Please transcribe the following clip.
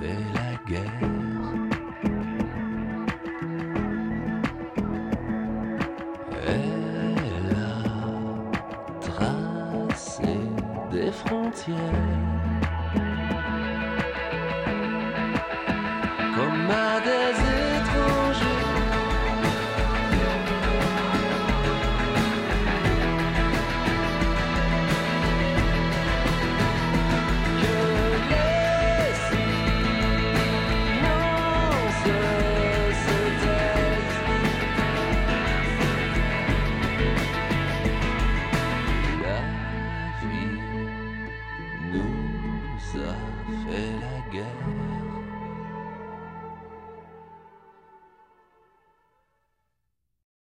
fait la guerre. Elle a tracé des frontières. nous a fait la guerre.